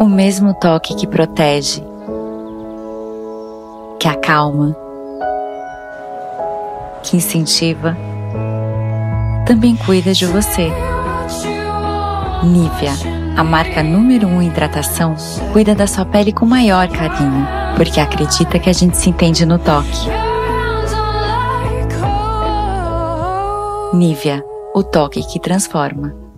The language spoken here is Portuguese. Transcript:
O mesmo toque que protege, que acalma, que incentiva, também cuida de você. Nivea, a marca número 1 um em hidratação, cuida da sua pele com maior carinho, porque acredita que a gente se entende no toque. Nivea, o toque que transforma.